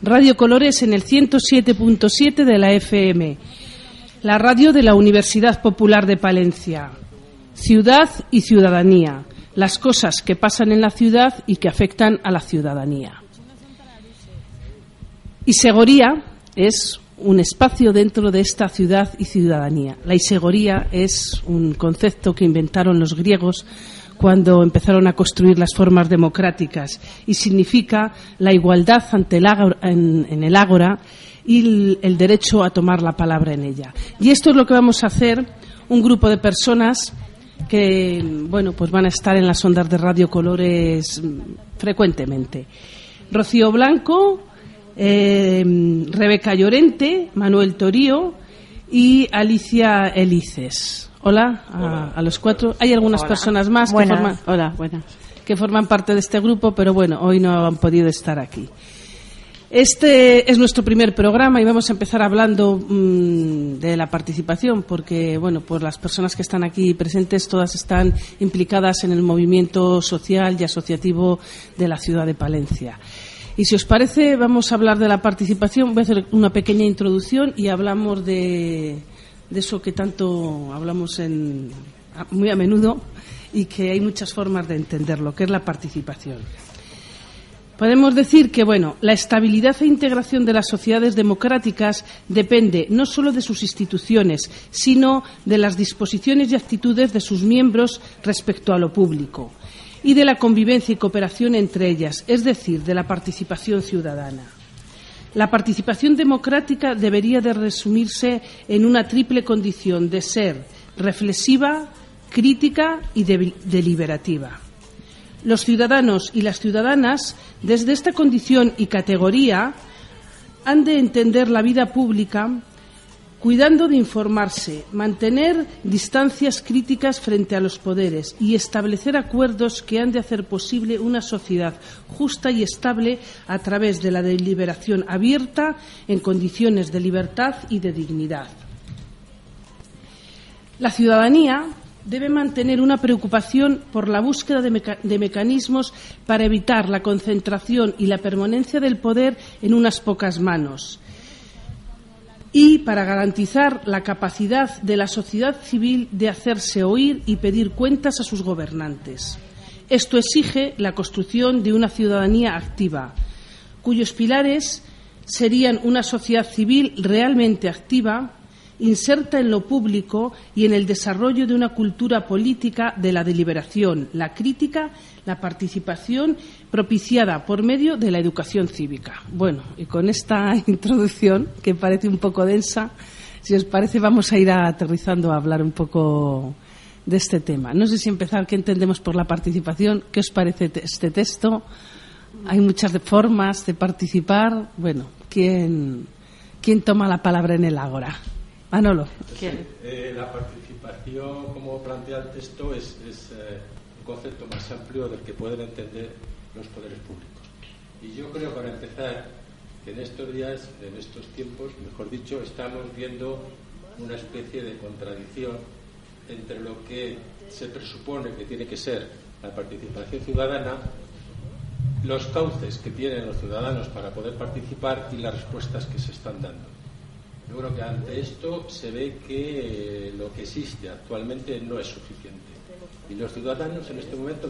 Radio Colores en el 107.7 de la FM, la radio de la Universidad Popular de Palencia. Ciudad y ciudadanía, las cosas que pasan en la ciudad y que afectan a la ciudadanía. Y Segoría es un espacio dentro de esta ciudad y ciudadanía. La isegoría es un concepto que inventaron los griegos cuando empezaron a construir las formas democráticas y significa la igualdad ante el ágora, en, el ágora y el, derecho a tomar la palabra en ella. Y esto es lo que vamos a hacer un grupo de personas que bueno pues van a estar en las ondas de Radio Colores frecuentemente. Rocío Blanco, eh, Rebeca Llorente, Manuel Torío y Alicia Elices. Hola, A, los cuatro. Hay algunas personas más que forman, hola, buenas, que forman parte de este grupo, pero bueno, hoy no han podido estar aquí. Este es nuestro primer programa y vamos a empezar hablando mm, de la participación, porque bueno, pues las personas que están aquí presentes todas están implicadas en el movimiento social y asociativo de la ciudad de Palencia. Y si os parece, vamos a hablar de la participación. Voy a hacer una pequeña introducción y hablamos de, eso que tanto hablamos muy a menudo y que hay muchas formas de entenderlo, que es la participación. Podemos decir que, bueno, la estabilidad e integración de las sociedades democráticas depende no solo de sus instituciones, sino de las disposiciones y actitudes de sus miembros respecto a lo público y de la convivencia y cooperación entre ellas, es decir, de la participación ciudadana. La participación democrática debería de resumirse en una triple condición de ser reflexiva, crítica y deliberativa. Los ciudadanos y las ciudadanas, desde esta condición y categoría, han de entender la vida pública cuidando de informarse, mantener distancias críticas frente a los poderes y establecer acuerdos que han de hacer posible una sociedad justa y estable a través de la deliberación abierta en condiciones de libertad y de dignidad. La ciudadanía debe mantener una preocupación por la búsqueda de, mecanismos para evitar la concentración y la permanencia del poder en unas pocas manos y para garantizar la capacidad de la sociedad civil de hacerse oír y pedir cuentas a sus gobernantes. Esto exige la construcción de una ciudadanía activa, cuyos pilares serían una sociedad civil realmente activa, inserta en lo público y en el desarrollo de una cultura política de la deliberación, la crítica, la participación propiciada por medio de la educación cívica. Bueno, y con esta introducción, que parece un poco densa, si os parece vamos a ir aterrizando a hablar un poco de este tema. No sé si empezar, ¿qué entendemos por la participación? ¿Qué os parece este texto? Hay muchas formas de participar. Bueno, ¿quién, quién toma la palabra en el ágora? Manolo. Eh, la participación, como plantea el texto, es, eh, un concepto más amplio del que pueden entender los poderes públicos. Y yo creo, para empezar, que en estos días, en estos tiempos, mejor dicho, estamos viendo una especie de contradicción entre lo que se presupone que tiene que ser la participación ciudadana, los cauces que tienen los ciudadanos para poder participar y las respuestas que se están dando. Yo creo que ante esto se ve que eh, lo que existe actualmente no es suficiente. Y los ciudadanos en este momento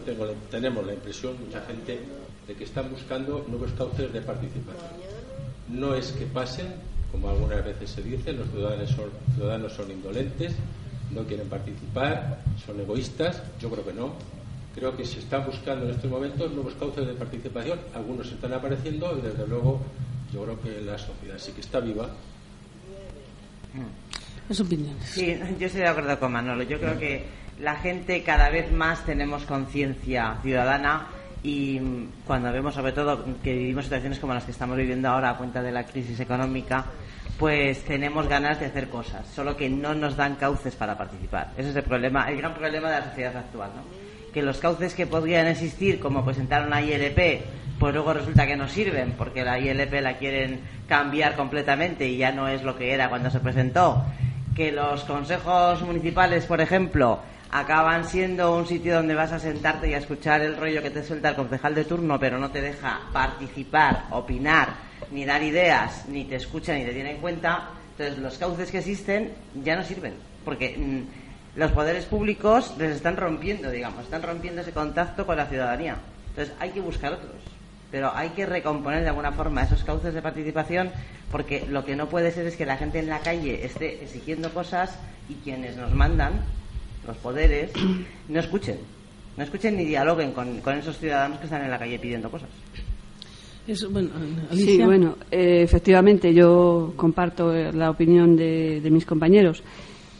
tenemos la impresión, mucha gente, de que están buscando nuevos cauces de participación. No es que pasen, como algunas veces se dice, los ciudadanos son, ciudadanos son indolentes, no quieren participar, son egoístas. Yo creo que no. Creo que se están buscando en estos momentos nuevos cauces de participación. Algunos están apareciendo y, desde luego, yo creo que la sociedad sí que está viva es opinión. Sí, yo estoy de acuerdo con Manolo. Yo creo que la gente cada vez más tenemos conciencia ciudadana y cuando vemos sobre todo que vivimos situaciones como las que estamos viviendo ahora a cuenta de la crisis económica, pues tenemos ganas de hacer cosas, solo que no nos dan cauces para participar. Ese es el problema, el gran problema de la sociedad actual, ¿no? Que los cauces que podrían existir, como presentar una ILP, pues luego resulta que no sirven, porque la ILP la quieren cambiar completamente y ya no es lo que era cuando se presentó. Que los consejos municipales, por ejemplo, acaban siendo un sitio donde vas a sentarte y a escuchar el rollo que te suelta el concejal de turno, pero no te deja participar, opinar ni dar ideas, ni te escuchan, ni te tienen en cuenta, entonces los cauces que existen ya no sirven, porque mm, los poderes públicos les están rompiendo, digamos, están rompiendo ese contacto con la ciudadanía. Entonces hay que buscar otros, pero hay que recomponer de alguna forma esos cauces de participación, porque lo que no puede ser es que la gente en la calle esté exigiendo cosas y quienes nos mandan, los poderes, no escuchen no escuchen ni dialoguen con, esos ciudadanos que están en la calle pidiendo cosas. bueno, sí, bueno, eh, efectivamente yo comparto eh, la opinión de, mis compañeros.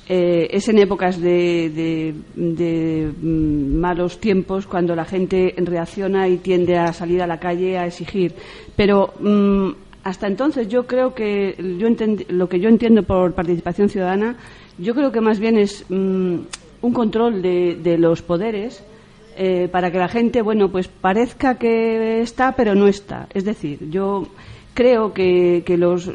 Eh, es en épocas de, mm, malos tiempos cuando la gente reacciona y tiende a salir a la calle a exigir. Pero mm, hasta entonces yo creo que yo lo que yo entiendo por participación ciudadana, yo creo que más bien es mm, un control de los poderes eh, para que la gente, bueno, pues parezca que está, pero no está. Es decir, yo creo que, los,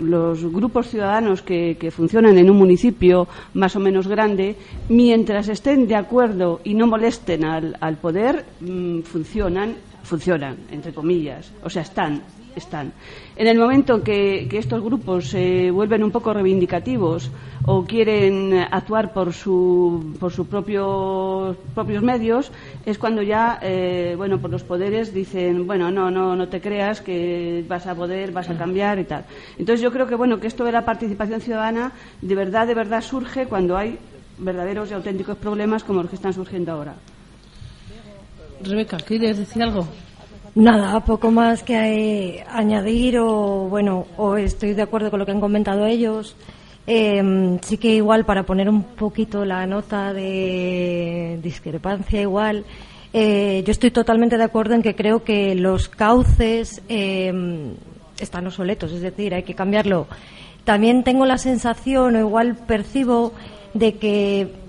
grupos ciudadanos que, funcionan en un municipio más o menos grande, mientras estén de acuerdo y no molesten al, poder, mm, funcionan, funcionan, entre comillas, o sea, están están. En el momento que, que estos grupos se vuelven un poco reivindicativos o quieren actuar por, su, por sus propios, propios medios, es cuando ya, eh, bueno, por los poderes dicen, bueno, no, no, no te creas que vas a poder, vas a cambiar y tal. Entonces yo creo que, bueno, que esto de la participación ciudadana de verdad, de verdad surge cuando hay verdaderos y auténticos problemas como los que están surgiendo ahora. Rebeca, ¿quieres decir algo? Nada, poco más que añadir o bueno, o estoy de acuerdo con lo que han comentado ellos. Em, sí que igual para poner un poquito la nota de discrepancia igual, eh, yo estoy totalmente de acuerdo en que creo que los cauces em, están obsoletos, es decir, hay que cambiarlo. También tengo la sensación o igual percibo de que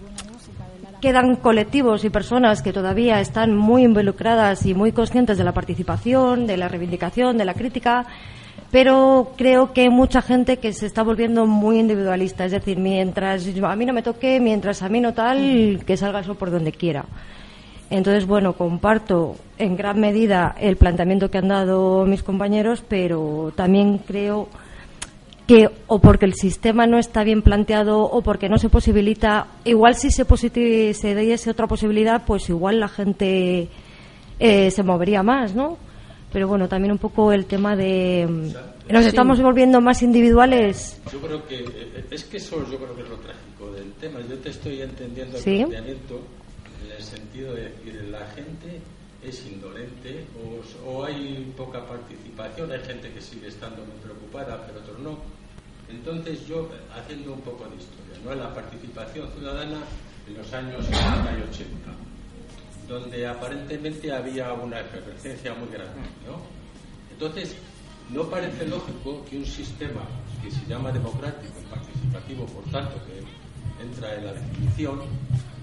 quedan colectivos y personas que todavía están muy involucradas y muy conscientes de la participación, de la reivindicación, de la crítica, pero creo que hay mucha gente que se está volviendo muy individualista, es decir, mientras a mí no me toque, mientras a mí no tal, que salga eso por donde quiera. Entonces, bueno, comparto en gran medida el planteamiento que han dado mis compañeros, pero también creo que o porque el sistema no está bien planteado o porque no se posibilita, igual si se, se diese otra posibilidad, pues igual la gente eh, se movería más, ¿no? Pero bueno, también un poco el tema de... nos estamos volviendo más individuales. Yo creo que eh, es que eso yo creo que es lo trágico del tema. Yo te estoy entendiendo el planteamiento en el sentido de que la gente es indolente o, o, hay poca participación, hay gente que sigue estando muy preocupada, pero otros no. Entonces yo, haciendo un poco de historia, ¿no? la participación ciudadana en los años 70 y 80, donde aparentemente había una efervescencia muy grande. Entonces, no parece lógico que un sistema que se llama democrático y participativo, por tanto, que entra en la definición,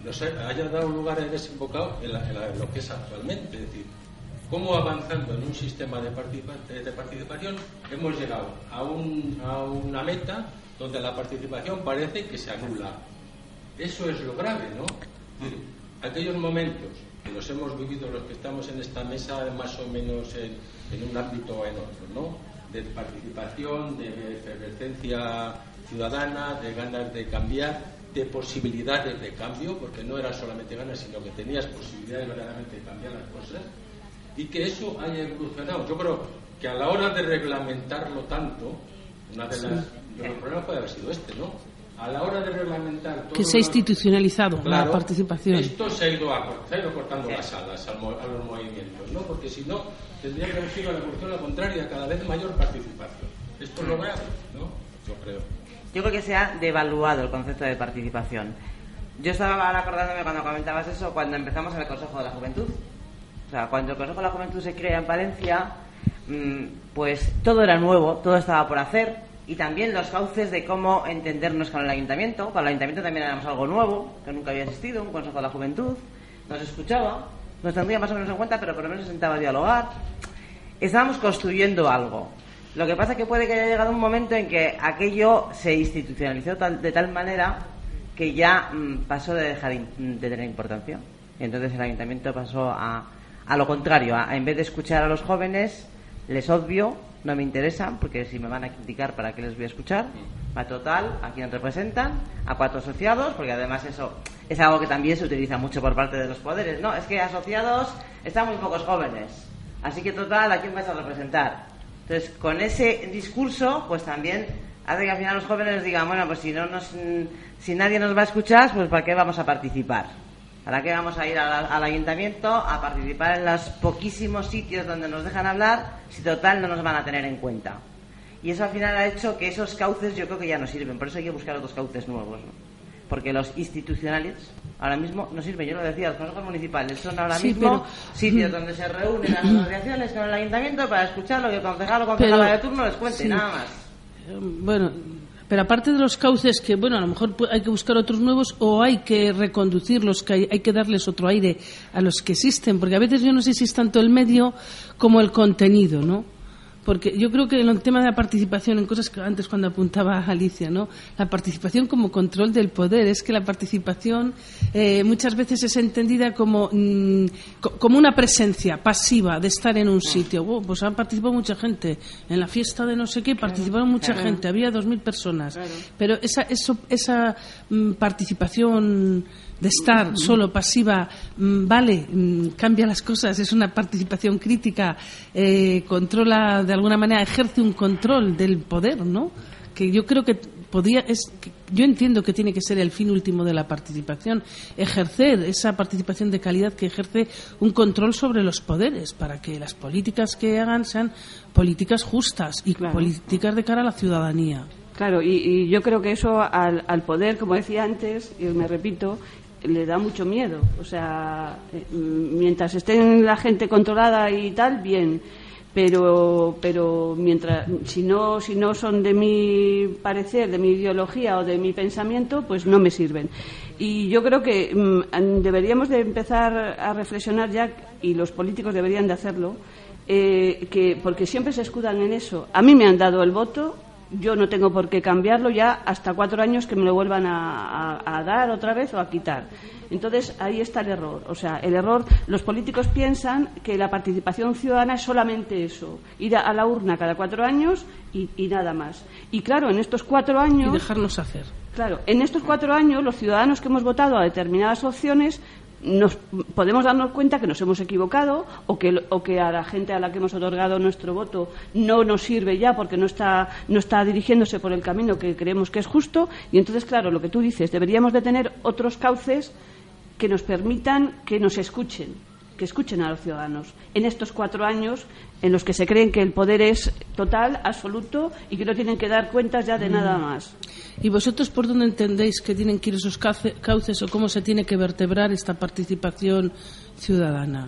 nos haya dado lugar a desembocado en, en lo que es actualmente. Decir, cómo avanzando en un sistema de, participación hemos llegado a, una meta donde la participación parece que se anula. Eso es lo grave, ¿no? aquellos momentos que los hemos vivido los que estamos en esta mesa más o menos en, un ámbito o en otro, ¿no? De participación, de efervescencia ciudadana, de ganas de cambiar, de posibilidades de cambio, porque no era solamente ganas, sino que tenías posibilidades verdaderamente de cambiar las cosas y que eso haya evolucionado. Yo creo que a la hora de reglamentarlo tanto, una de, las, los problemas puede haber sido este, ¿no? A la hora de reglamentar todo que se ha institucionalizado la participación. Esto se ha ido, a, se ha ido cortando las alas a, los movimientos, ¿no? Porque si no, tendría que haber sido la cuestión la contraria, cada vez mayor participación. Esto es lo grave, ¿no? Yo creo. Yo creo que se ha devaluado el concepto de participación. Yo estaba acordándome cuando comentabas eso, cuando empezamos en el Consejo de la Juventud, o sea, cuando el Consejo de la Juventud se crea en Valencia, mm, pues todo era nuevo, todo estaba por hacer y también los cauces de cómo entendernos con el ayuntamiento. Para el ayuntamiento también éramos algo nuevo, que nunca había existido, un Consejo de la Juventud. Nos escuchaba, nos tendría más o menos en cuenta, pero por lo menos se sentaba a dialogar. Estábamos construyendo algo. Lo que pasa es que puede que haya llegado un momento en que aquello se institucionalizó de tal manera que ya mm, pasó de dejar de tener importancia. Entonces el ayuntamiento pasó a a lo contrario, en vez de escuchar a los jóvenes, Les obvio, no me interesan, porque si me van a criticar, ¿para qué les voy a escuchar? A total, a quien representan, a cuatro asociados, porque además eso es algo que también se utiliza mucho por parte de los poderes. No, es que asociados están muy pocos jóvenes. Así que total, ¿a quién vas a representar? Entonces, con ese discurso, pues también hace que al final los jóvenes digan, bueno, pues si, no nos, si nadie nos va a escuchar, pues ¿para qué vamos a participar? ¿Para qué vamos a ir al, ayuntamiento a participar en los poquísimos sitios donde nos dejan hablar si total no nos van a tener en cuenta? Y eso al final ha hecho que esos cauces yo creo que ya no sirven. Por eso hay que buscar otros cauces nuevos. Porque los institucionales ahora mismo no sirven. Yo lo decía, los consejos municipales son ahora mismo sitios donde se reúnen las asociaciones con el ayuntamiento para escuchar lo que el concejal o concejala de turno les cuente, nada más. Eh, bueno, pero aparte de los cauces que, bueno, a lo mejor hay que buscar otros nuevos o hay que reconducirlos, que hay, que darles otro aire a los que existen, porque a veces yo no sé si es tanto el medio como el contenido, ¿no? Porque yo creo que en el tema de la participación, en cosas que antes cuando apuntaba Alicia, ¿no? La participación como control del poder, es que la participación eh, muchas veces es entendida como, mm, como una presencia pasiva de estar en un sitio. Oh, pues han participado mucha gente. En la fiesta de no sé qué participaron mucha gente, había dos mil personas. Pero esa, eso, esa mm, participación de estar solo pasiva, mm, vale, mm, cambia las cosas, es una participación crítica, eh, controla, de alguna manera, ejerce un control del poder, ¿no? Que yo creo que podía, es, yo entiendo que tiene que ser el fin último de la participación, ejercer esa participación de calidad que ejerce un control sobre los poderes, para que las políticas que hagan sean políticas justas y políticas de cara a la ciudadanía. Claro, y, yo creo que eso al, al, poder, como decía antes, y me repito, le da mucho miedo. O sea, eh, mientras estén la gente controlada y tal, bien. Pero, pero mientras, si no, si no son de mi parecer, de mi ideología o de mi pensamiento, pues no me sirven. Y yo creo que deberíamos de empezar a reflexionar ya, y los políticos deberían de hacerlo, eh, que, porque siempre se escudan en eso. A mí me han dado el voto, yo no tengo por qué cambiarlo ya hasta cuatro años que me lo vuelvan a, dar otra vez o a quitar. Entonces ahí está el error. O sea, el error, los políticos piensan que la participación ciudadana es solamente eso, ir a, la urna cada cuatro años y, y, nada más. Y claro, en estos cuatro años. Y dejarnos hacer. Claro, en estos cuatro años los ciudadanos que hemos votado a determinadas opciones nos podemos darnos cuenta que nos hemos equivocado o que, o que a la gente a la que hemos otorgado nuestro voto no nos sirve ya porque no está, no está dirigiéndose por el camino que creemos que es justo. Y entonces, claro, lo que tú dices, deberíamos de tener otros cauces que nos permitan que nos escuchen, que escuchen a los ciudadanos en estos cuatro años en los que se creen que el poder es total, absoluto y que no tienen que dar cuentas ya de mm. nada más. ¿Y vosotros por dónde entendéis que tienen que ir esos cauces o cómo se tiene que vertebrar esta participación ciudadana?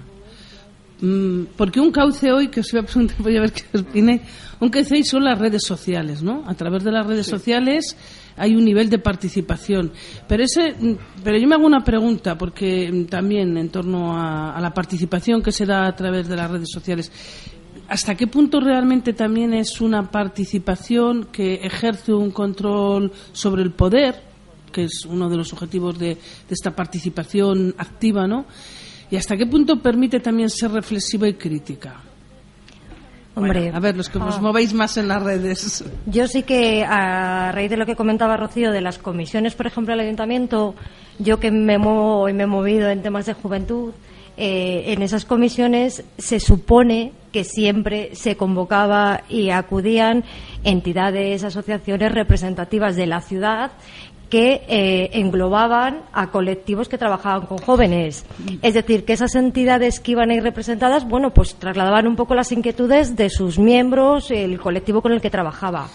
Mm, porque un cauce hoy, que os voy a preguntar, voy a ver qué opine, un cauce hoy son las redes sociales, ¿no? A través de las redes sociales hay un nivel de participación. Pero, ese, mm, pero yo me hago una pregunta, porque también en torno a la participación que se da a través de las redes sociales. ¿Hasta qué punto realmente también es una participación que ejerce un control sobre el poder, que es uno de los objetivos de, esta participación activa, ¿no? ¿Y hasta qué punto permite también ser reflexiva y crítica? Hombre, a ver, los que os ah. movéis más en las redes. Yo sí que, a raíz de lo que comentaba Rocío de las comisiones, por ejemplo, del ayuntamiento, yo que me muevo y me he movido en temas de juventud, eh, en esas comisiones se supone que siempre se convocaba y acudían entidades, asociaciones representativas de la ciudad que eh, englobaban a colectivos que trabajaban con jóvenes. Es decir, que esas entidades que iban a ir representadas, bueno, pues trasladaban un poco las inquietudes de sus miembros, el colectivo con el que trabajaba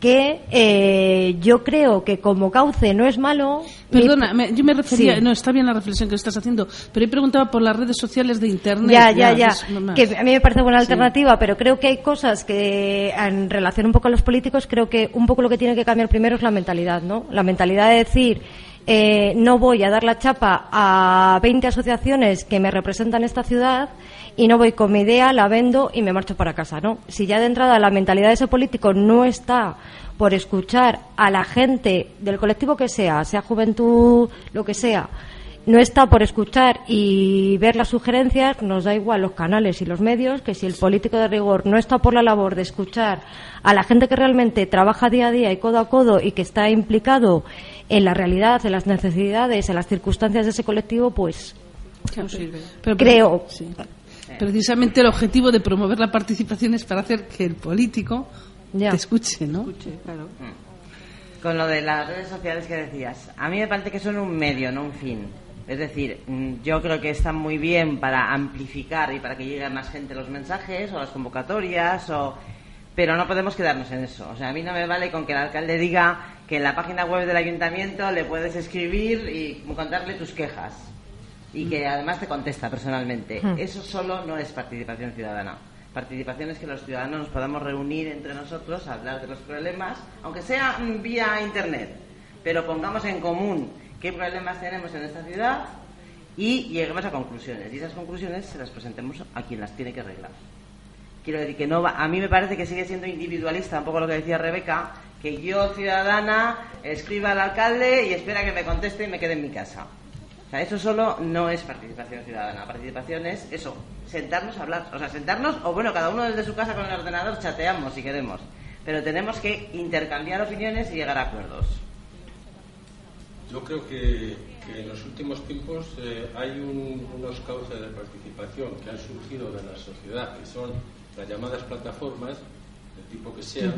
que eh, yo creo que como cauce no es malo. Perdona, yo me refería, no, está bien la reflexión que estás haciendo, pero he preguntado por las redes sociales de Internet. Ya, ya, ya, que a mí me parece buena alternativa, pero creo que hay cosas que en relación un poco a los políticos, creo que un poco lo que tiene que cambiar primero es la mentalidad, ¿no? La mentalidad de decir, eh, no voy a dar la chapa a 20 asociaciones que me representan esta ciudad y no voy con mi idea, la vendo y me marcho para casa, ¿no? Si ya de entrada la mentalidad de ese político no está por escuchar a la gente del colectivo que sea, sea juventud, lo que sea, no está por escuchar y ver las sugerencias, nos da igual los canales y los medios, que si el político de rigor no está por la labor de escuchar a la gente que realmente trabaja día a día y codo a codo y que está implicado en la realidad, en las necesidades, en las circunstancias de ese colectivo, pues creo. Precisamente el objetivo de promover la participación es para hacer que el político te escuche, ¿no? Mm. Con lo de las redes sociales que decías, a mí me parece que son un medio, no un fin. Es decir, mm, yo creo que están muy bien para amplificar y para que llegue a más gente los mensajes o las convocatorias o pero no podemos quedarnos en eso. O sea, a mí no me vale con que el alcalde diga que en la página web del ayuntamiento le puedes escribir y contarle tus quejas y que además te contesta personalmente. Hmm. Eso solo no es participación ciudadana. Participación es que los ciudadanos nos podamos reunir entre nosotros a hablar de los problemas, aunque sea vía internet, pero pongamos en común qué problemas tenemos en esta ciudad y lleguemos a conclusiones. Y esas conclusiones se las presentemos a quien las tiene que arreglar. Quiero decir que no a mí me parece que sigue siendo individualista, un poco lo que decía Rebeca, que yo, ciudadana, escriba al alcalde y espera que me conteste y me quede en mi casa. O sea, eso solo no es participación ciudadana. Participación es eso, sentarnos a hablar. O sea, sentarnos, o bueno, cada uno desde su casa con el ordenador chateamos si queremos. Pero tenemos que intercambiar opiniones y llegar a acuerdos. Yo creo que, en los últimos tiempos eh, hay unos cauces de participación que han surgido de la sociedad, que son las llamadas plataformas, del tipo que sea,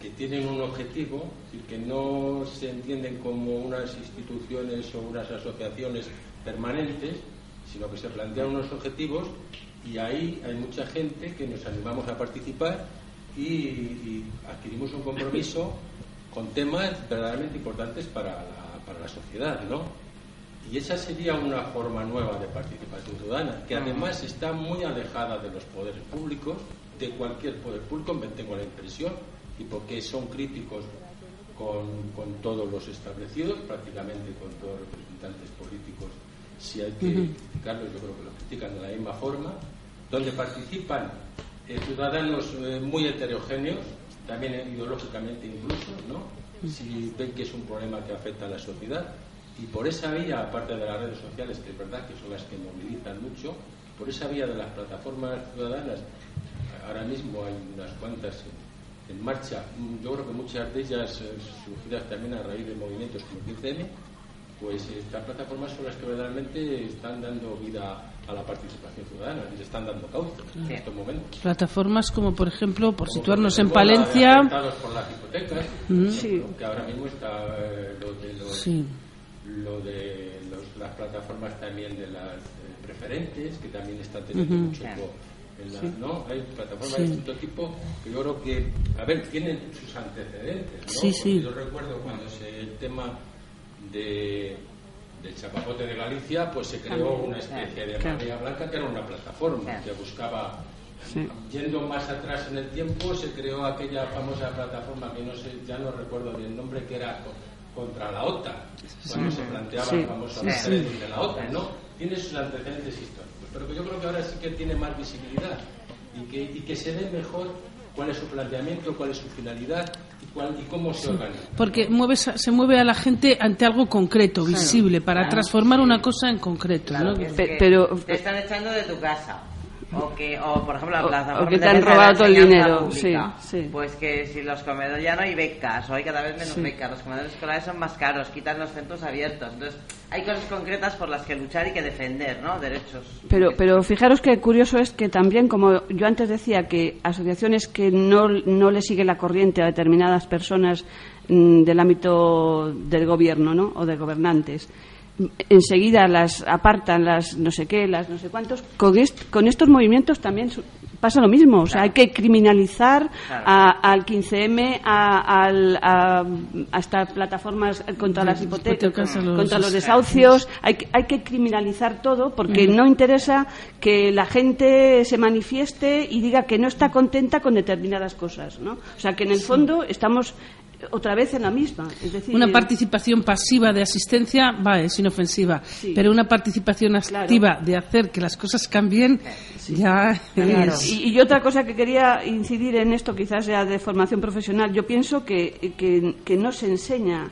que tienen un objetivo, y que no se entienden como unas instituciones o unas asociaciones permanentes, sino que se plantean unos objetivos y ahí hay mucha gente que nos animamos a participar y, adquirimos un compromiso con temas verdaderamente importantes para la, para la sociedad, ¿no? Y esa sería una forma nueva de participación ciudadana, que además está muy alejada de los poderes públicos, de cualquier poder público, tengo la impresión, y porque son críticos con, con todos los establecidos, prácticamente con todos los representantes políticos, si hay que criticarlos, yo creo que lo critican de la misma forma, donde participan eh, ciudadanos eh, muy heterogéneos, también ideológicamente incluso, ¿no? si ven que es un problema que afecta a la sociedad, y por esa vía, aparte de las redes sociales, que es verdad que son las que movilizan mucho, por esa vía de las plataformas ciudadanas, ahora mismo hay unas cuantas en marcha, yo creo que muchas de ellas eh, surgidas también a raíz de movimientos como el 15 pues estas plataformas son las que verdaderamente están dando vida a la participación ciudadana y están dando cauce en estos momentos. Plataformas como, por ejemplo, por situarnos en Palencia. por las hipotecas, mm. que ahora mismo está eh, lo de los lo de las plataformas también de las eh, preferentes, que también están teniendo mucho en la, ¿no? Hay plataformas de distinto tipo que yo creo que, a ver, tienen sus antecedentes, ¿no? Yo recuerdo cuando se, el tema de del chapapote de Galicia, pues se creó una especie de María Blanca que era una plataforma que buscaba Yendo más atrás en el tiempo, se creó aquella famosa plataforma que no sé, ya no recuerdo bien el nombre, que era contra la OTAN, cuando se planteaba el famoso de la OTAN, ¿no? Tiene sus antecedentes históricos, pero yo creo que ahora sí que tiene más visibilidad y que, y que se ve mejor cuál es su planteamiento, cuál es su finalidad y, cuál, y cómo se organiza. Porque mueve, se mueve a la gente ante algo concreto, visible, para transformar una cosa en concreto. ¿no? pero te están echando de tu casa o que o por ejemplo la plaza o, que te han robado todo el dinero sí, sí. pues que si los comedores ya no hay becas o hay cada vez menos becas los comedores escolares son más caros quitan los centros abiertos. Entonces hay cosas concretas por las que luchar y que defender no derechos. Pero pero fijaros que curioso es que también como yo antes decía que asociaciones que no no le sigue la corriente a determinadas personas mm, del ámbito del gobierno no o de gobernantes enseguida las apartan las no sé qué, las no sé cuántos. Con, con estos movimientos también pasa lo mismo. O sea, hay que criminalizar al 15M, a, a, estas plataformas contra las hipotecas, contra los desahucios. Hay, hay que criminalizar todo porque no interesa que la gente se manifieste y diga que no está contenta con determinadas cosas. ¿no? O sea, que en el fondo estamos otra vez en la misma. Es decir, una participación pasiva de asistencia va, es inofensiva, pero una participación activa de hacer que las cosas cambien ya es... y, otra cosa que quería incidir en esto, quizás sea de formación profesional, yo pienso que, que, no se enseña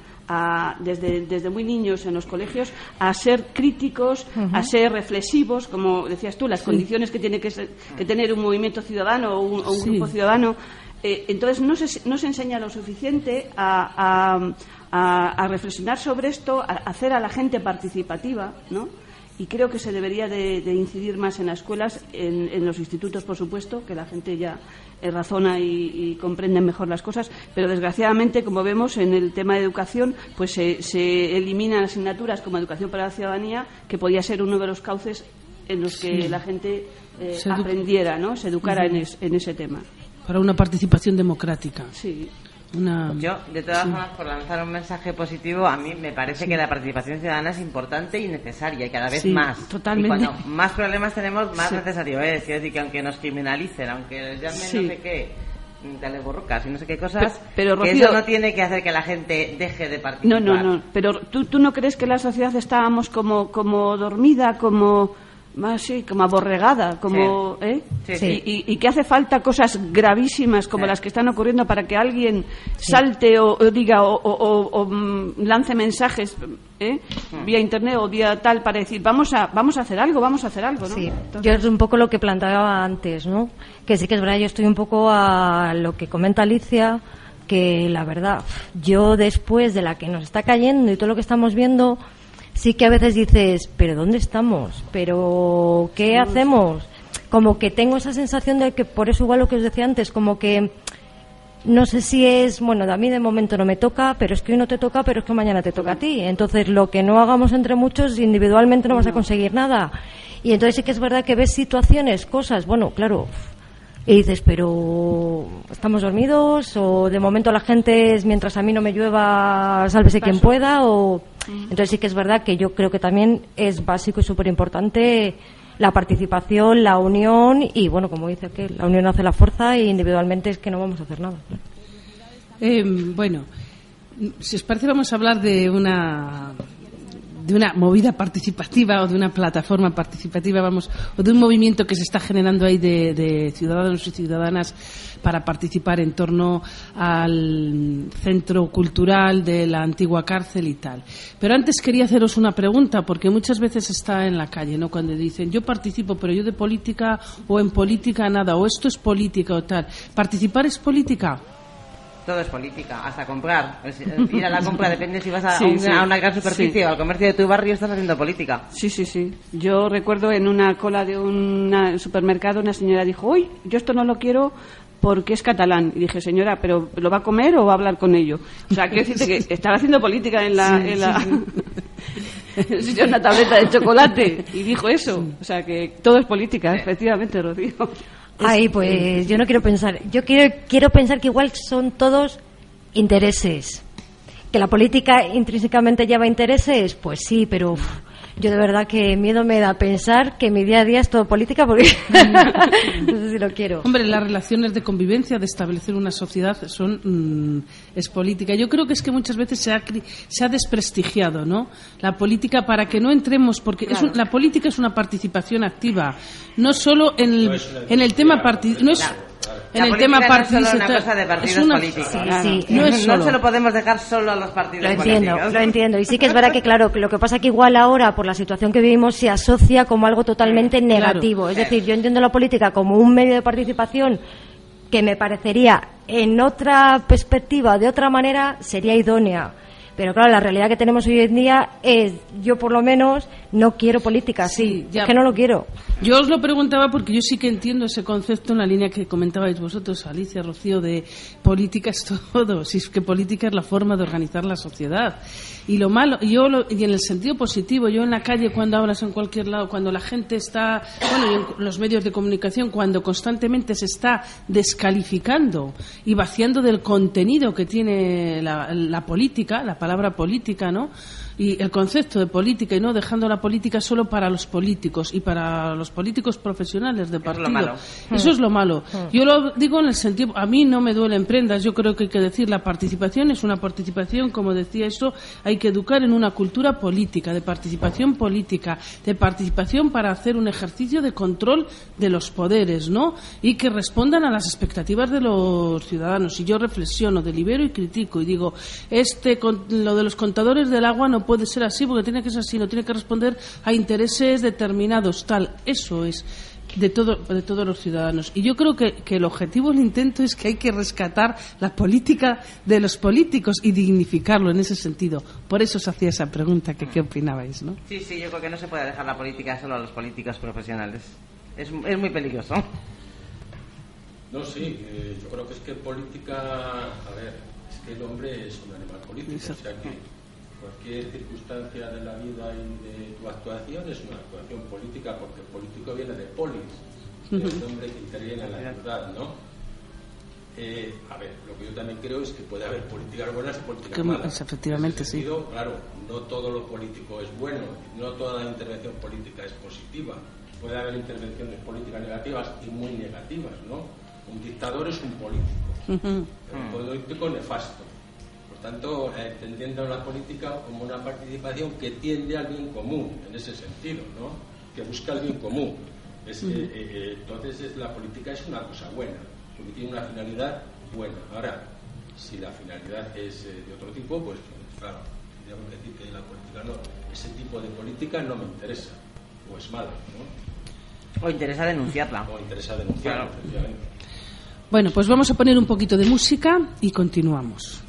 desde, desde, muy niños en los colegios a ser críticos, a ser reflexivos, como decías tú, las condiciones que tiene que, tener un movimiento ciudadano o un, grupo ciudadano. Eh, entonces, no se, no se enseña lo suficiente a, a, reflexionar sobre esto, a hacer a la gente participativa, ¿no? y creo que se debería de, incidir más en las escuelas, en, los institutos, por supuesto, que la gente ya eh, razona y, comprende mejor las cosas, pero desgraciadamente, como vemos en el tema de educación, pues se, eliminan asignaturas como educación para la ciudadanía, que podía ser uno de los cauces en los que la gente eh, aprendiera, ¿no? se educara en, en ese tema. Para una participación democrática. Sí. Yo, de todas formas, por lanzar un mensaje positivo, a mí me parece que la participación ciudadana es importante y necesaria, y cada vez más. Totalmente. Y cuando más problemas tenemos, más necesario es. Quiero decir que aunque nos criminalicen, aunque les llamen no sé qué, borrocas y no sé qué cosas, pero, eso no tiene que hacer que la gente deje de participar. No, no, no. Pero ¿tú, tú no crees que la sociedad estábamos como, como dormida, como más sí, como aborregada, como, ¿eh? Y, que hace falta cosas gravísimas como las que están ocurriendo para que alguien salte o, diga o, mm, lance mensajes ¿eh? vía internet o vía tal para decir vamos a vamos a hacer algo, vamos a hacer algo, ¿no? Sí. Yo es un poco lo que planteaba antes, ¿no? Que sí que es verdad, yo estoy un poco a lo que comenta Alicia que la verdad, yo después de la que nos está cayendo y todo lo que estamos viendo, sí que a veces dices, pero ¿dónde estamos? ¿Pero qué hacemos? Como que tengo esa sensación de que, por eso igual lo que os decía antes, como que no sé si es, bueno, a mí de momento no me toca, pero es que hoy no te toca, pero es que mañana te toca a ti. Entonces, lo que no hagamos entre muchos, individualmente no vas a conseguir nada. Y entonces sí que es verdad que ves situaciones, cosas, bueno, claro, y dices, pero ¿estamos dormidos? ¿O de momento la gente es mientras a mí no me llueva, sálvese quien pueda? O... Entonces sí que es verdad que yo creo que también es básico y súper importante la participación, la unión y, bueno, como dice que la unión hace la fuerza y individualmente es que no vamos a hacer nada. Eh, bueno, si os parece vamos a hablar de una de una movida participativa o de una plataforma participativa, vamos, o de un movimiento que se está generando ahí de, ciudadanos y ciudadanas para participar en torno al centro cultural de la antigua cárcel y tal. Pero antes quería haceros una pregunta, porque muchas veces está en la calle, ¿no? Cuando dicen, yo participo, pero yo de política o en política nada, o esto es política o tal. ¿Participar es política? Todo es política, hasta comprar. Ir a la compra depende si vas a, una gran superficie o al comercio de tu barrio, estás haciendo política. Sí, sí, sí. Yo recuerdo en una cola de un supermercado una señora dijo, uy, yo esto no lo quiero porque es catalán. Y dije, señora, ¿pero lo va a comer o va a hablar con ello? O sea, quiero decirte que estaba haciendo política en la... en la... una tableta de chocolate y dijo eso. O sea, que todo es política, efectivamente, Rocío. Ay, pues yo no quiero pensar. Yo quiero, quiero pensar que igual son todos intereses. Que la política intrínsecamente lleva intereses, pues sí, pero yo de verdad que miedo me da pensar que mi día a día es todo política porque no sé si lo quiero. Hombre, las relaciones de convivencia, de establecer una sociedad, son mm, es política. Yo creo que es que muchas veces se ha, se ha desprestigiado, ¿no? La política para que no entremos, porque es la política es una participación activa, no solo en el, en el tema no es en el tema partido no es una cosa de partidos políticos. No, se lo podemos dejar solo a los partidos lo entiendo, políticos. Lo entiendo. Y sí que es verdad que, claro, lo que pasa que igual ahora, por la situación que vivimos, se asocia como algo totalmente negativo. Es decir, yo entiendo la política como un medio de participación que me parecería, en otra perspectiva, de otra manera, sería idónea pero claro, la realidad que tenemos hoy en día es, yo por lo menos no quiero política, sí, ya. es que no lo quiero. Yo os lo preguntaba porque yo sí que entiendo ese concepto en la línea que comentabais vosotros, Alicia, Rocío, de política es todo, si es que política es la forma de organizar la sociedad. Y lo malo, yo y en el sentido positivo, yo en la calle cuando hablas en cualquier lado, cuando la gente está, bueno, y en los medios de comunicación, cuando constantemente se está descalificando y vaciando del contenido que tiene la, la política, la palabra política, ¿no? Y el concepto de política y no dejando la política solo para los políticos y para los políticos profesionales de partido. Eso es lo malo. Yo lo digo en el sentido, a mí no me duelen prendas, yo creo que hay que decir la participación es una participación, como decía eso, hay que educar en una cultura política, de participación política, de participación para hacer un ejercicio de control de los poderes, ¿no? Y que respondan a las expectativas de los ciudadanos. Y yo reflexiono, delibero y critico y digo, este, lo de los contadores del agua no puede ser así porque tiene que ser así, no tiene que responder a intereses determinados, tal. Eso es de, todo, de todos los ciudadanos. Y yo creo que, que, el objetivo, el intento es que hay que rescatar la política de los políticos y dignificarlo en ese sentido. Por eso se hacía esa pregunta, que qué opinabais, ¿no? Sí, sí, yo creo que no se puede dejar la política solo a los políticos profesionales. Es, es muy peligroso. No, sí, eh, yo creo que es que política, a ver, es que el hombre es un animal político, o sea que cualquier circunstancia de la vida y de tu actuación es una actuación política, porque el político viene de polis, es el hombre que interviene en la ciudad, ¿no? Eh, a ver, lo que yo también creo es que puede haber políticas buenas y políticas malas. Efectivamente, sí. Claro, no todo lo político es bueno, no toda la intervención política es positiva. Puede haber intervenciones políticas negativas y muy negativas, ¿no? Un dictador es un político, un político nefasto tanto, entendiendo la política como una participación que tiende al bien común, en ese sentido, ¿no? que busca el bien común. Eh, eh, eh, entonces, la política es una cosa buena, porque tiene una finalidad buena. Ahora, si la finalidad es de otro tipo, pues claro, tendríamos que decir que la política no, ese tipo de política no me interesa, o es malo, ¿no? O interesa denunciarla. O interesa denunciarla, efectivamente. Bueno, pues vamos a poner un poquito de música y continuamos.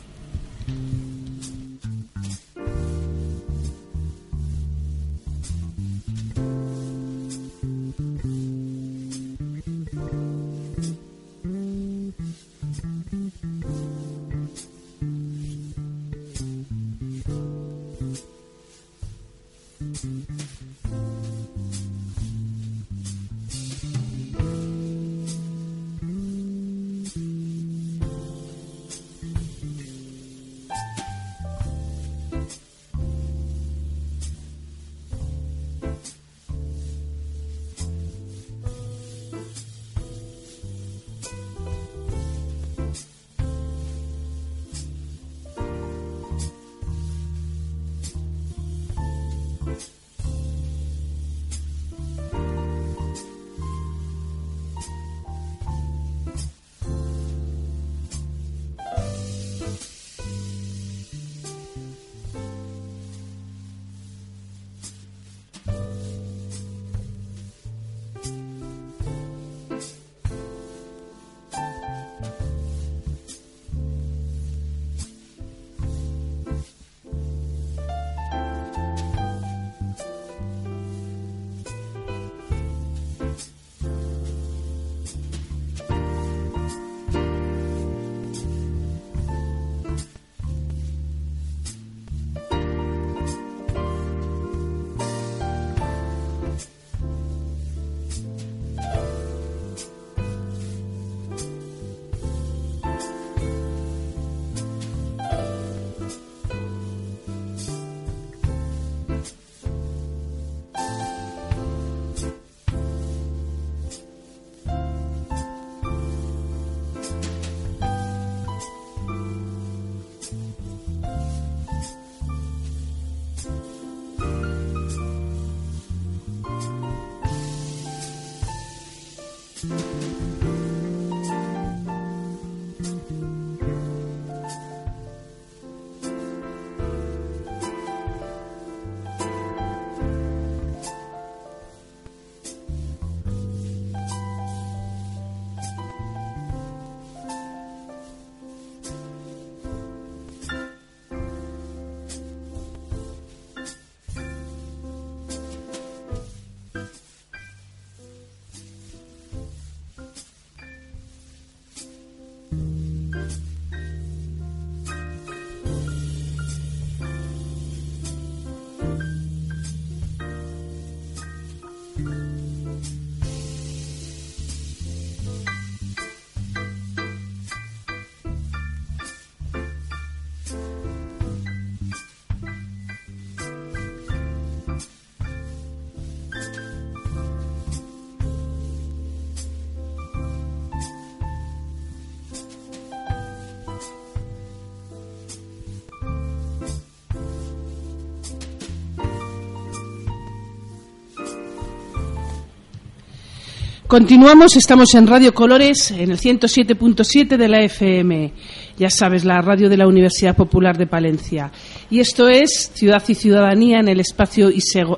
Continuamos, estamos en Radio Colores, en el 107.7 de la FM. Ya sabes, la radio de la Universidad Popular de Palencia. Y esto es Ciudad y Ciudadanía en el espacio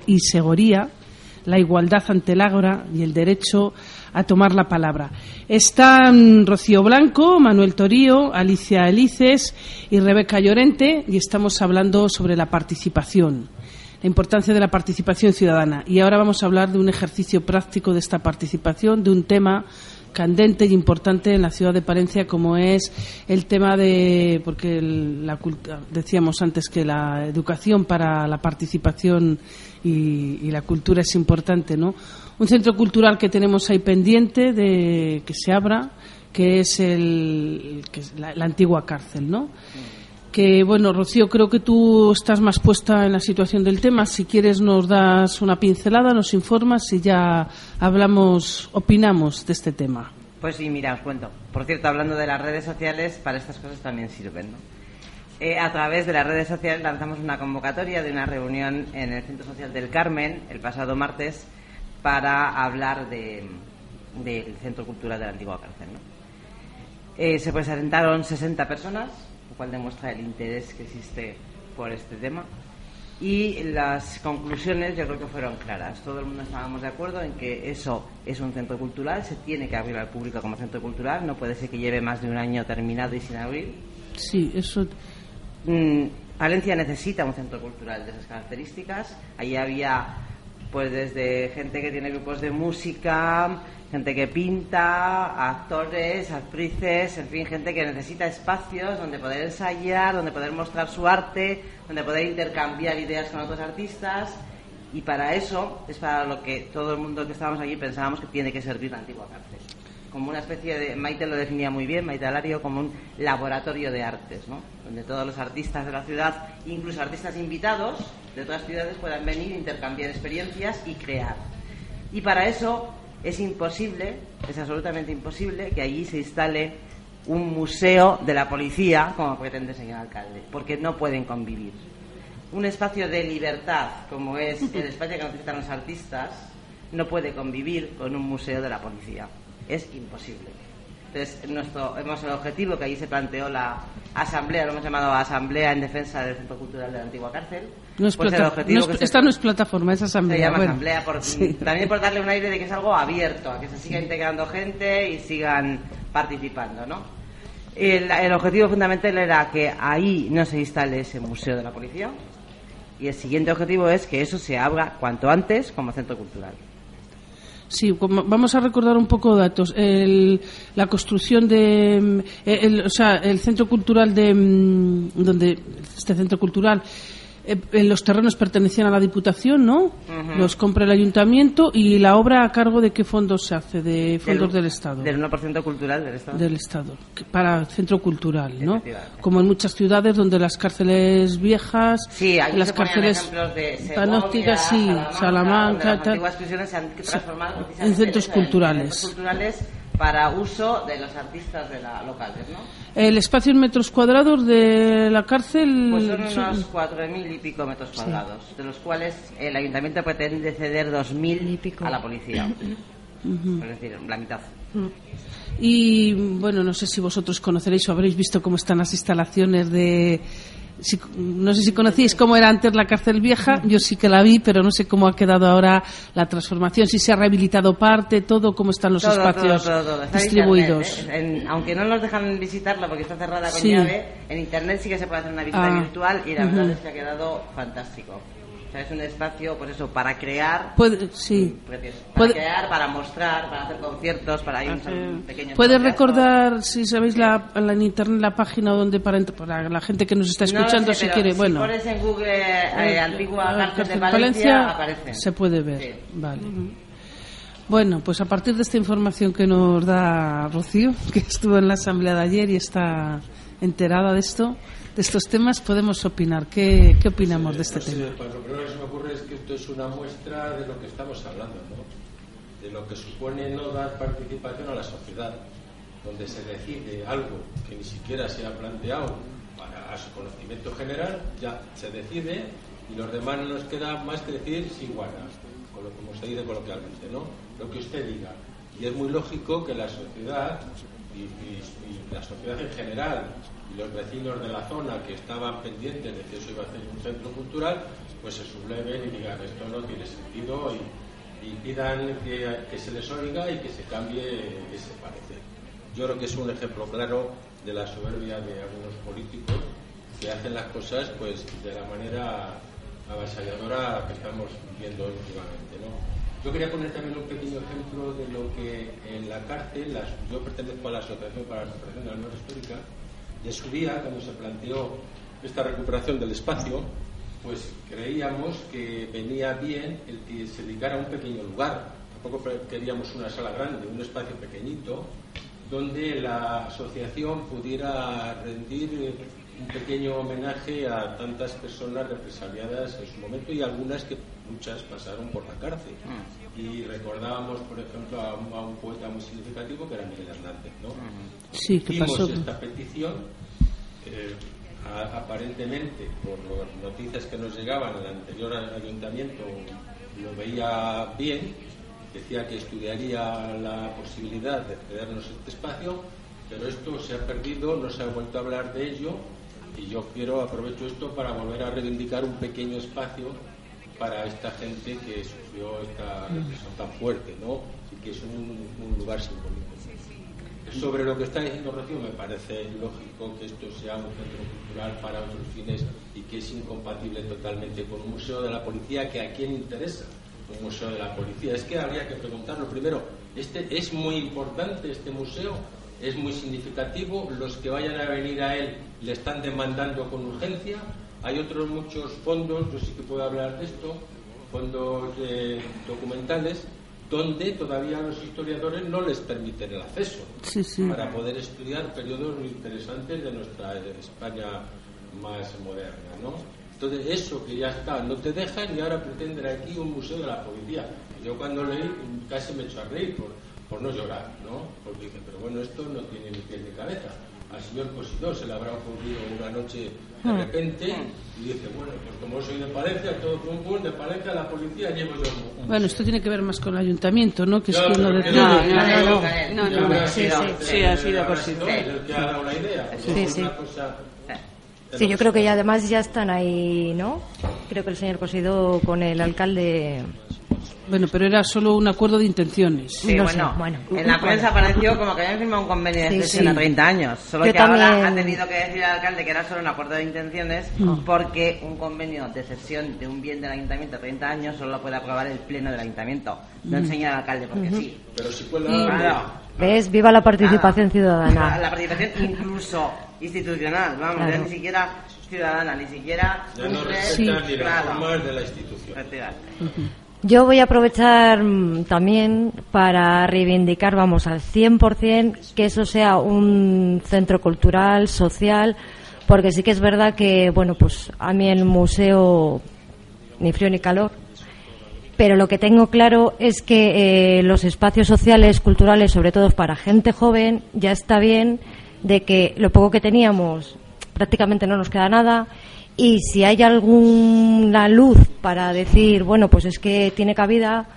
Isegoría, la igualdad ante el ágora y el derecho a tomar la palabra. Están Rocío Blanco, Manuel Torío, Alicia Elices y Rebeca Llorente y estamos hablando sobre la participación la importancia de la participación ciudadana. Y ahora vamos a hablar de un ejercicio práctico de esta participación, de un tema candente y importante en la ciudad de Palencia como es el tema de porque la, decíamos antes que la educación para la participación y, la cultura es importante no un centro cultural que tenemos ahí pendiente de que se abra que es el que es la, la, antigua cárcel no que bueno, Rocío, creo que tú estás más puesta en la situación del tema. Si quieres nos das una pincelada, nos informas y ya hablamos, opinamos de este tema. Pues sí, mira, os cuento. Por cierto, hablando de las redes sociales, para estas cosas también sirven, ¿no? Eh, a través de las redes sociales lanzamos una convocatoria de una reunión en el Centro Social del Carmen el pasado martes para hablar del Centro Cultural de la Antigua Cárcel. Eh, se presentaron 60 personas cual demuestra el interés que existe por este tema. Y las conclusiones yo creo que fueron claras. Todo el mundo estábamos de acuerdo en que eso es un centro cultural, se tiene que abrir al público como centro cultural, no puede ser que lleve más de un año terminado y sin abrir. Sí, eso. Mm, Valencia necesita un centro cultural de esas características. Allí había, pues, desde gente que tiene grupos de música, gente que pinta, actores, actrices, en fin, gente que necesita espacios donde poder ensayar, donde poder mostrar su arte, donde poder intercambiar ideas con otros artistas. Y para eso es para lo que todo el mundo que estábamos allí pensábamos que tiene que servir la antigua cárcel. Como una especie de, Maite lo definía muy bien, Maite Alario, como un laboratorio de artes, ¿no? Donde todos los artistas de la ciudad, incluso artistas invitados de otras ciudades, puedan venir, intercambiar experiencias y crear. Y para eso es imposible, es absolutamente imposible que allí se instale un museo de la policía, como pretende el señor alcalde, porque no pueden convivir. Un espacio de libertad, como es el espacio que necesitan los artistas, no puede convivir con un museo de la policía. Es imposible. Entonces, nuestro, hemos el objetivo que allí se planteó la asamblea, lo hemos llamado Asamblea en Defensa del Centro Cultural de la Antigua Cárcel. No pues esta no es plataforma, es asamblea. Se llama asamblea, también por darle un aire de que es algo abierto, a que se siga integrando gente y sigan participando, ¿no? El, el objetivo fundamental era que ahí no se instale ese museo de la policía y el siguiente objetivo es que eso se abra cuanto antes como centro cultural. Sí, vamos a recordar un poco datos. la construcción de, el, o sea, el centro cultural de, mm, donde este centro cultural eh, los terrenos pertenecían a la Diputación, ¿no? Los compra el Ayuntamiento y la obra a cargo de qué fondos se hace, de fondos del, Estado. Del 1% cultural del Estado. Del Estado, para centro cultural, ¿no? Como en muchas ciudades donde las cárceles viejas, sí, las cárceles panópticas, sí, Salamanca, se han transformado en centros culturales. culturales para uso de los artistas de la locales, ¿no? El espacio en metros cuadrados de la cárcel pues son unos 4.000 y pico metros cuadrados, de los cuales el ayuntamiento pretende ceder 2.000 a la policía. Es decir, la mitad. Y bueno, no sé si vosotros conoceréis o habréis visto cómo están las instalaciones de no sé si conocéis cómo era antes la cárcel vieja, yo sí que la vi, pero no sé cómo ha quedado ahora la transformación, si se ha rehabilitado parte, todo, cómo están los espacios distribuidos. aunque no nos dejan visitarla porque está cerrada con llave, en internet sí que se puede hacer una visita ah. virtual y la verdad es que ha quedado fantástico. O sea, es un espacio, pues eso, para crear. Puede, sí. Para crear, para mostrar, para hacer conciertos, para ir un pequeño. ¿Puedes recordar, si sabéis, la, la, en internet la página donde para, para la gente que nos está escuchando, si quiere? Si bueno. pones en Google eh, Antigua Cárcel de Valencia, aparece. Se puede ver, vale. Bueno, pues a partir de esta información que nos da Rocío, que estuvo en la asamblea de ayer y está enterada de esto, de estos temas podemos opinar. ¿Qué, qué opinamos de este tema? Pues lo primero que se me ocurre es que esto es una muestra de lo que estamos hablando, ¿no? de lo que supone no dar participación a la sociedad, donde se decide algo que ni siquiera se ha planteado para a su conocimiento general, ya se decide y los demás no nos queda más que decir sin guarda, como se dice coloquialmente, ¿no? Lo que usted diga. Y es muy lógico que la sociedad y, la sociedad en general los vecinos de la zona que estaban pendientes de que eso iba a ser un centro cultural, pues se subleven y digan esto no tiene sentido y, pidan que, se les oiga y que se cambie ese parecer. Yo creo que es un ejemplo claro de la soberbia de algunos políticos que hacen las cosas pues de la manera avasalladora que estamos viendo últimamente. ¿no? Yo quería poner también un pequeño ejemplo de lo que en la cárcel, yo pertenezco a la Asociación para la Recuperación de la Memoria Histórica, de su día, cuando se planteó esta recuperación del espacio, pues creíamos que venía bien el que se dedicara a un pequeño lugar. Tampoco queríamos una sala grande, un espacio pequeñito, donde la asociación pudiera rendir un pequeño homenaje a tantas personas represaliadas en su momento y algunas que muchas pasaron por la cárcel. Mm. Y recordábamos, por ejemplo, a un, poeta muy significativo que era Miguel Hernández. ¿no? Sí, ¿qué pasó? esta petición. aparentemente, por las noticias que nos llegaban, el anterior ayuntamiento lo veía bien, decía que estudiaría la posibilidad de cedernos este espacio, pero esto se ha perdido, no se ha vuelto a hablar de ello y yo quiero, aprovecho esto para volver a reivindicar un pequeño espacio para esta gente que sufrió esta represión tan fuerte, ¿no? Y que es un, lugar simbólico. Sobre lo que está diciendo Rocío, me parece lógico que esto sea un centro cultural para otros fines y que es incompatible totalmente con un museo de la policía que a quién interesa un museo de la policía. Es que habría que preguntarlo primero, este es muy importante este museo es muy significativo. Los que vayan a venir a él le están demandando con urgencia. Hay otros muchos fondos, yo sí que puedo hablar de esto, fondos documentales, donde todavía los historiadores no les permiten el acceso para poder estudiar periodos interesantes de nuestra España más moderna. ¿no? Entonces, eso que ya está, no te dejan y ahora pretenden aquí un museo de la policía. Yo cuando leí casi me echo a reír por no llorar, ¿no? Porque dice, pero bueno, esto no tiene ni pies ni cabeza. Al señor Cosidor se le habrá ocurrido una noche de hmm. repente y dice, bueno, pues como soy de Palencia, todo pum pum, de Palencia la policía llevo yo un, Bueno, esto tiene que ver más con el ayuntamiento, ¿no? Que es quien lo de... No, no, no, no, sí, sí, ha sido Cosidor. que. Sí, sí. Sí, yo creo que ya además ya están ahí, ¿no? Creo que el señor Cosido con el alcalde bueno, pero era solo un acuerdo de intenciones. Sí, bueno, bueno, en la prensa apareció como que habían firmado un convenio de cesión a 30 años. Solo que ahora ha tenido que decir al alcalde que era solo un acuerdo de intenciones mm. porque un convenio de cesión de un bien del ayuntamiento a 30 años solo lo puede aprobar el pleno del ayuntamiento. No mm. enseña al alcalde porque sí. Pero si fue la... ¿Ves? Viva la participación ciudadana. La participación incluso institucional, vamos, ni siquiera ciudadana, ni siquiera... Ya no respetan ni las formas de la institución. Yo voy a aprovechar mm, también para reivindicar, vamos, al 100% que eso sea un centro cultural, social, porque sí que es verdad que, bueno, pues a mí el museo ni frío ni calor, pero lo que tengo claro es que eh, los espacios sociales, culturales, sobre todo para gente joven, ya está bien de que lo poco que teníamos prácticamente no nos queda nada y si hay alguna luz para decir, bueno, pues es que tiene cabida,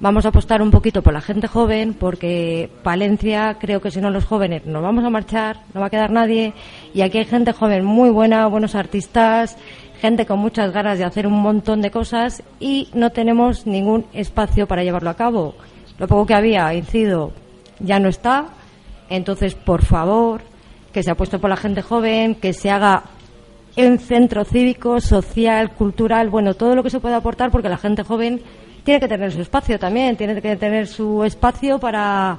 vamos a apostar un poquito por la gente joven, porque Palencia, creo que si no los jóvenes nos vamos a marchar, no va a quedar nadie, y aquí hay gente joven muy buena, buenos artistas, gente con muchas ganas de hacer un montón de cosas y no tenemos ningún espacio para llevarlo a cabo. Lo poco que había, incido, ya no está, entonces, por favor, que se apueste por la gente joven, que se haga en centro cívico, social, cultural, bueno, todo lo que se puede aportar porque la gente joven tiene que tener su espacio también, tiene que tener su espacio para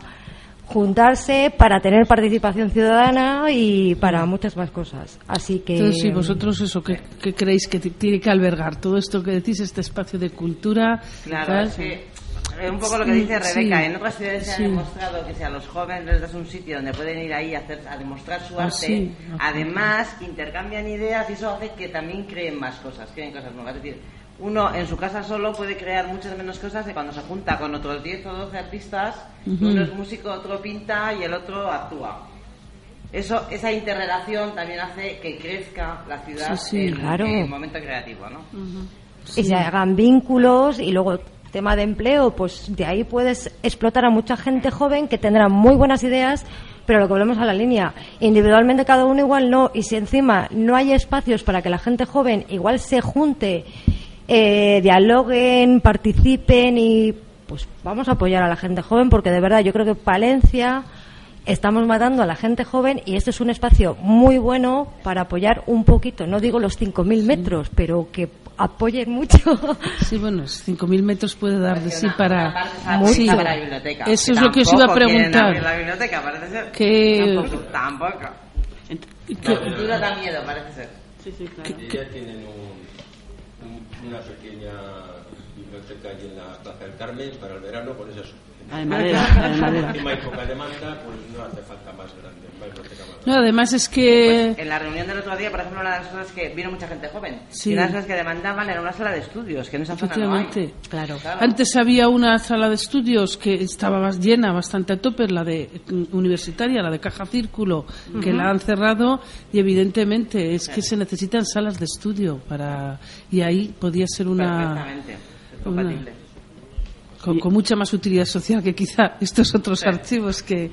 juntarse, para tener participación ciudadana y para muchas más cosas. Así que. Entonces, sí, vosotros eso, ¿qué, creéis que tiene que albergar? Todo esto que decís, este espacio de cultura. Claro, un poco lo que dice Rebeca. En otras ciudades se ha demostrado que si a los jóvenes les das un sitio donde pueden ir ahí a, hacer, a demostrar su ah, arte, además intercambian ideas y eso hace que también creen más cosas, creen cosas nuevas. Es decir, uno en su casa solo puede crear muchas menos cosas de cuando se junta con otros 10 o 12 artistas, uno es músico, otro pinta y el otro actúa. Eso, esa interrelación también hace que crezca la ciudad en, el momento creativo, ¿no? Y se hagan vínculos y luego tema de empleo, pues de ahí puedes explotar a mucha gente joven que tendrá muy buenas ideas, pero lo que volvemos a la línea, individualmente cada uno igual no, y si encima no hay espacios para que la gente joven igual se junte, eh, dialoguen, participen y pues vamos a apoyar a la gente joven porque de verdad yo creo que Palencia estamos matando a la gente joven y este es un espacio muy bueno para apoyar un poquito, no digo los 5.000 metros, pero que apoyen mucho. Sí, bueno, 5.000 metros puede dar de sí para... Sí, para la biblioteca. Eso es lo que os iba a preguntar. La biblioteca, parece ser. Que... Tampoco. tampoco. La cultura da miedo, parece ser. Sí, sí, claro. Ya tienen un, un, una pequeña biblioteca allí en la Plaza del Carmen para el verano con de madera, de madera. hay poca demanda, pues no hace falta más grande. No, además es que... Pues en la reunión del otro día, por ejemplo, una de las cosas que vino mucha gente joven. Y una de las cosas que demandaban era una sala de estudios, que en esa zona no hay. Claro. Antes había una sala de estudios que estaba más llena, bastante a tope, la de mm, universitaria, la de Caja Círculo, que la han cerrado y evidentemente es que se necesitan salas de estudio para... Y ahí podía ser una... Perfectamente, es compatible. Con, con, mucha más utilidad social que quizá estos otros sí. archivos que,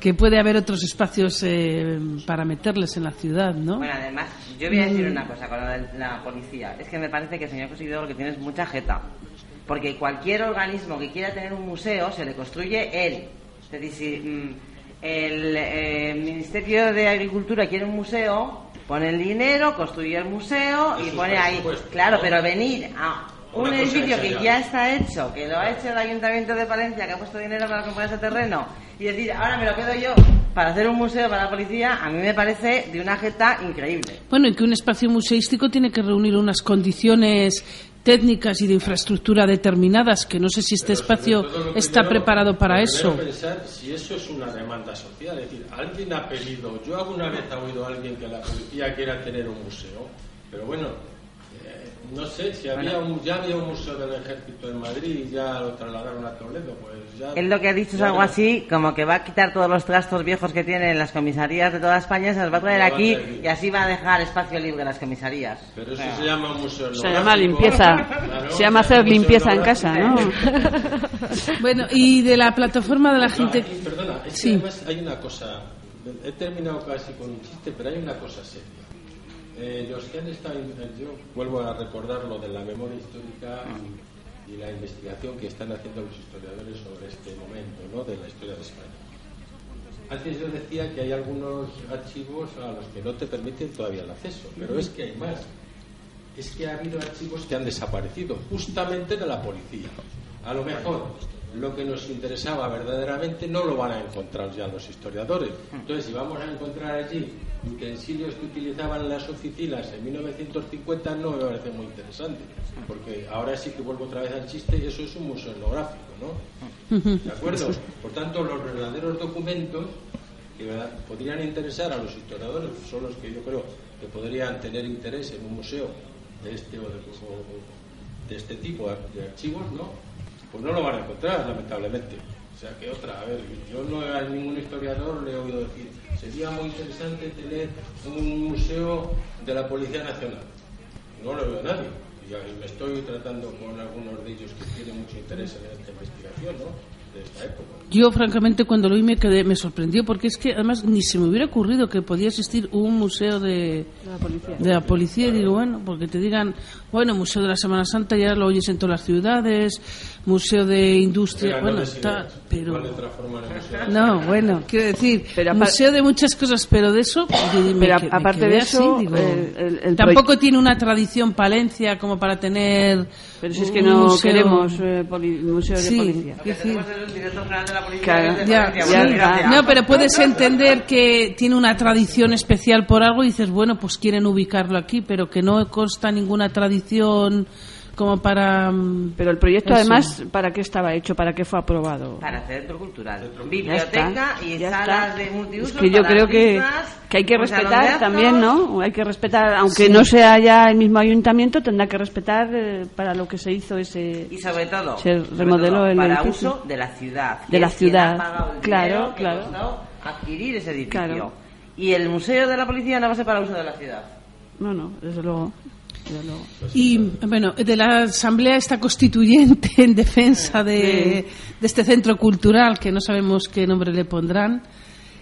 que puede haber otros espacios eh, para meterles en la ciudad, ¿no? Bueno, además, yo voy a decir una cosa con la, la policía. Es que me parece que el señor Conseguidor lo que tiene es mucha jeta. Porque cualquier organismo que quiera tener un museo se le construye él. Es decir, si mm, el eh, Ministerio de Agricultura quiere un museo, pone el dinero, construye el museo y pone ahí. Claro, pero venir a un edificio que ya está hecho, que lo ha hecho el Ayuntamiento de Palencia, que ha puesto dinero para comprar ese terreno, y decir, ahora me lo quedo yo para hacer un museo para la policía, a mí me parece de una jeta increíble. Bueno, y que un espacio museístico tiene que reunir unas condiciones técnicas y de infraestructura determinadas, que no sé si este Pero espacio está preparado para eso. pensar si eso es una demanda social, es decir, alguien ha pedido, yo alguna vez he oído a alguien que la policía quiera tener un museo, pero bueno, no sé, si había un, ya había un museo del ejército en Madrid y ya lo trasladaron a Toledo, pues ya... Él lo que ha dicho es algo así, como que va a quitar todos los trastos viejos que tienen las comisarías de toda España, se los va a traer aquí y así va a dejar espacio libre en las comisarías. Pero eso se llama un museo Se llama limpieza, Claro, se llama hacer limpieza en casa, ¿no? bueno, y de la plataforma de la gente... aquí, perdona, es Sí. que además hay una cosa, he terminado casi con un chiste, pero hay una cosa seria. Eh, los que han estado, yo vuelvo a recordar lo de la memoria histórica y, y la investigación que están haciendo los historiadores sobre este momento ¿no? de la historia de España. Antes yo decía que hay algunos archivos a los que no te permiten todavía el acceso, pero es que hay más. Es que ha habido archivos que han desaparecido, justamente de la policía. A lo mejor lo que nos interesaba verdaderamente no lo van a encontrar ya los historiadores. Entonces, si vamos a encontrar allí utensilios que utilizaban las oficinas en 1950, no me parece muy interesante. Porque ahora sí que vuelvo otra vez al chiste, eso es un museo etnográfico, ¿no? ¿De acuerdo? Por tanto, los verdaderos documentos que podrían interesar a los historiadores son los que yo creo que podrían tener interés en un museo de este o de este tipo de archivos, ¿no? Pues no lo van a encontrar, lamentablemente. Sea que otra, a ver, yo no a ningún historiador le he oído decir, sería muy interesante tener un museo de la Policía Nacional. No lo oído a nadie. Y me estoy tratando con algunos de ellos que tienen mucho interés en esta investigación, ¿no? De esta época. Yo, francamente, cuando lo oí me, quedé, me sorprendió, porque es que además ni se me hubiera ocurrido que podía existir un museo de, la policía. de la policía. Y digo, bueno, porque te digan, bueno, Museo de la Semana Santa ya lo oyes en todas las ciudades, Museo de Industria, bueno, grandes está, pero. No, bueno, quiero decir, Pero museo de muchas cosas, pero de eso, Pero que- aparte de así, eso, digo, el- el- el tampoco tiene una tradición Palencia como para tener. Pero si es que no museo- queremos eh, poli- museos Sí. de policía. Que de de Ya. No, pero puedes entender que tiene una tradición especial por algo y dices, bueno, pues quieren ubicarlo aquí, pero que no consta ninguna tradición como para... mm, Pero el proyecto, Eso. además, ¿para qué estaba hecho? ¿Para qué fue aprobado? Para centro cultural, está, biblioteca y ya salas está. de multiusos. Es que yo para creo que, que hay que respetar actos. también, ¿no? Hay que respetar, aunque no sea ya el mismo ayuntamiento, tendrá que respetar eh, para lo que se hizo ese... Y sobre todo, Se remodeló todo, el para edificio. uso de la ciudad. De la ciudad. ha Claro, claro. adquirir ese edificio. Claro. Y el museo de la policía no va a ser para uso de la ciudad. No, no, desde luego. Y bueno, de la Asamblea está constituyente en defensa de, de este centro cultural, que no sabemos qué nombre le pondrán,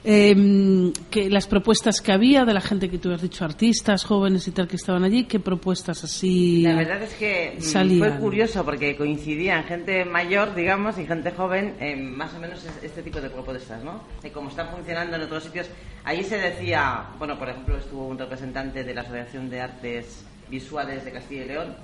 eh, que las propuestas que había de la gente que tú has dicho, artistas, jóvenes y tal que estaban allí, qué propuestas así. La verdad es que mm, fue curioso porque coincidían gente mayor, digamos, y gente joven, en más o menos este tipo de propuestas, ¿no? De cómo están funcionando en otros sitios. Allí se decía, bueno, por ejemplo, estuvo un representante de la Asociación de Artes Visuales de Castilla y León,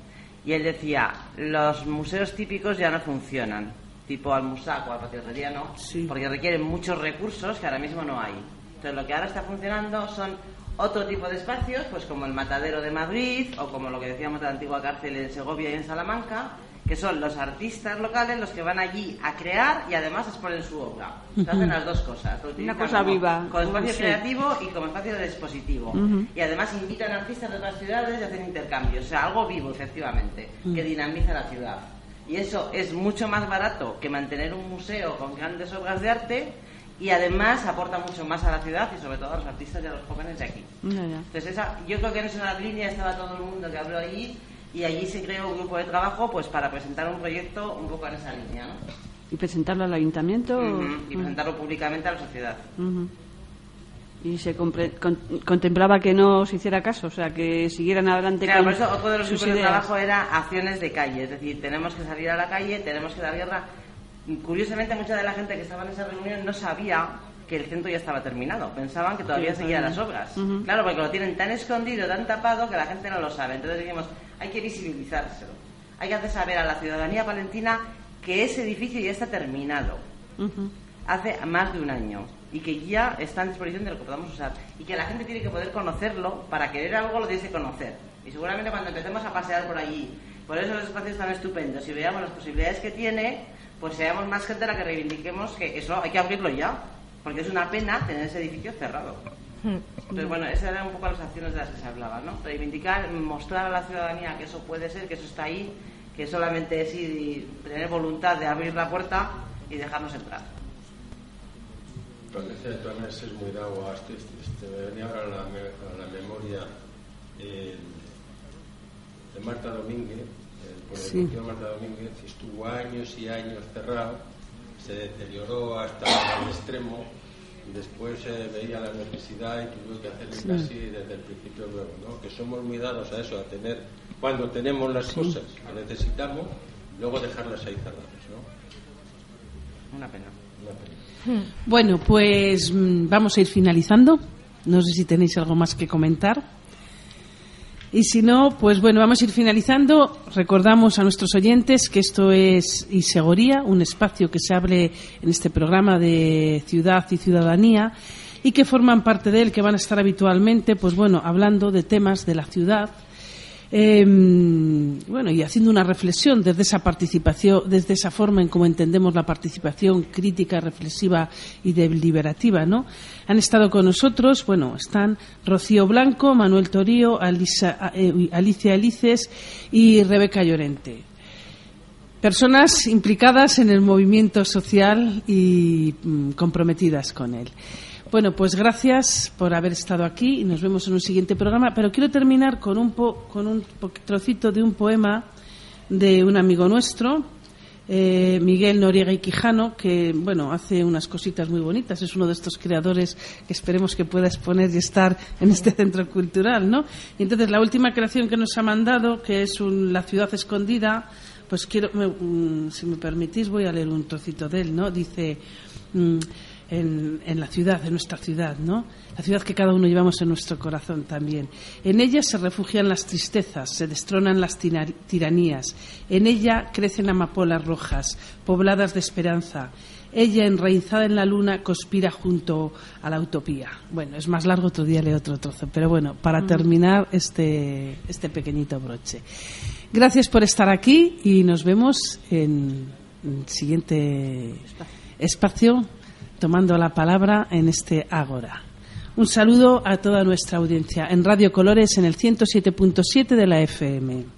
y él decía, los museos típicos ya no funcionan tipo al Musac o al Patio Herreriano, porque requieren muchos recursos que ahora mismo no hay. Entonces, lo que ahora está funcionando son otro tipo de espacios, pues como el Matadero de Madrid o como lo que decíamos de la antigua cárcel en Segovia y en Salamanca, que son los artistas locales los que van allí a crear y además exponen su obra. Se hacen las dos cosas. Una cosa viva. Como espacio creativo y como espacio de expositivo. Y además invitan artistas de otras ciudades y hacen intercambios. O sea, algo vivo, efectivamente, que dinamiza la ciudad. Y eso es mucho más barato que mantener un museo con grandes obras de arte y además aporta mucho más a la ciudad y sobre todo a los artistas y a los jóvenes de aquí. Entonces esa, yo creo que en esa línea estaba todo el mundo que habló allí y allí se creó un grupo de trabajo pues para presentar un proyecto un poco en esa línea. ¿no? ¿Y presentarlo al ayuntamiento? Y presentarlo públicamente a la sociedad y se contemplaba que no se hiciera caso, o sea, que siguieran adelante claro, por eso otro de los grupos de trabajo era acciones de calle, es decir, tenemos que salir a la calle, tenemos que dar guerra. Curiosamente, mucha de la gente que estaba en esa reunión no sabía que el centro ya estaba terminado, pensaban que todavía seguían las obras. Claro, porque lo tienen tan escondido, tan tapado, que la gente no lo sabe. Entonces dijimos, hay que visibilizárselo. Hay que hacer saber a la ciudadanía palentina que ese edificio ya está terminado. Hace más de un año. Y que ya está en disposición de lo que podamos usar. Y que la gente tiene que poder conocerlo. Para querer algo lo tienes que conocer. Y seguramente cuando empecemos a pasear por allí por eso los espacios están estupendos y veamos las posibilidades que tiene pues seamos más gente la que reivindiquemos que eso hay que abrirlo ya porque es una pena tener ese edificio cerrado entonces bueno esas eran un poco las acciones de las que se hablaba ¿no? reivindicar mostrar a la ciudadanía que eso puede ser que eso está ahí que solamente es ir tener voluntad de abrir la puerta y dejarnos entrar parece de maneras es muy dado este, este, me venía ahora a la, a la memoria eh, de Marta Domínguez el sí. Marta Domínguez estuvo años y años cerrado se deterioró hasta el extremo y después se veía la necesidad y tuvo que hacerlo sí. casi desde el principio luego ¿no? que somos muy dados a eso a tener cuando tenemos las sí. cosas que necesitamos luego dejarlas ahí cerradas ¿no? una pena una pena bueno, pues mm, vamos a ir finalizando. No sé si tenéis algo más que comentar. Y si no, pues bueno, vamos a ir finalizando. Recordamos a nuestros oyentes que esto es Isegoría, un espacio que se abre en este programa de ciudad y ciudadanía y que forman parte de él, que van a estar habitualmente, pues bueno, hablando de temas de la ciudad, eh, bueno, y haciendo una reflexión desde esa participación, desde esa forma en cómo entendemos la participación crítica, reflexiva y deliberativa, ¿no? Han estado con nosotros, bueno, están Rocío Blanco, Manuel Torío, eh, Alicia Elices y Rebeca Llorente. Personas implicadas en el movimiento social y mm, comprometidas con él. Bueno, pues gracias por haber estado aquí y nos vemos en un siguiente programa. Pero quiero terminar con un, con un trocito de un poema de un amigo nuestro, eh, Miguel Noriega y Quijano, que bueno hace unas cositas muy bonitas. Es uno de estos creadores que esperemos que pueda exponer y estar en este centro cultural, ¿no? Y entonces la última creación que nos ha mandado, que es La ciudad escondida, pues quiero, mm, si me permitís, voy a leer un trocito de él, ¿no? Dice. Mm, en, en, la ciudad, en nuestra ciudad, ¿no? La ciudad que cada uno llevamos en nuestro corazón también. En ella se refugian las tristezas, se destronan las tiranías. En ella crecen amapolas rojas, pobladas de esperanza. Ella, enraizada en la luna, conspira junto a la utopía. Bueno, es más largo, otro día leo otro trozo. Pero bueno, para terminar este, este pequeñito broche. Gracias por estar aquí y nos vemos en el siguiente espacio tomando la palabra en este Ágora. Un saludo a toda nuestra audiencia en Radio Colores en el 107.7 de la FM.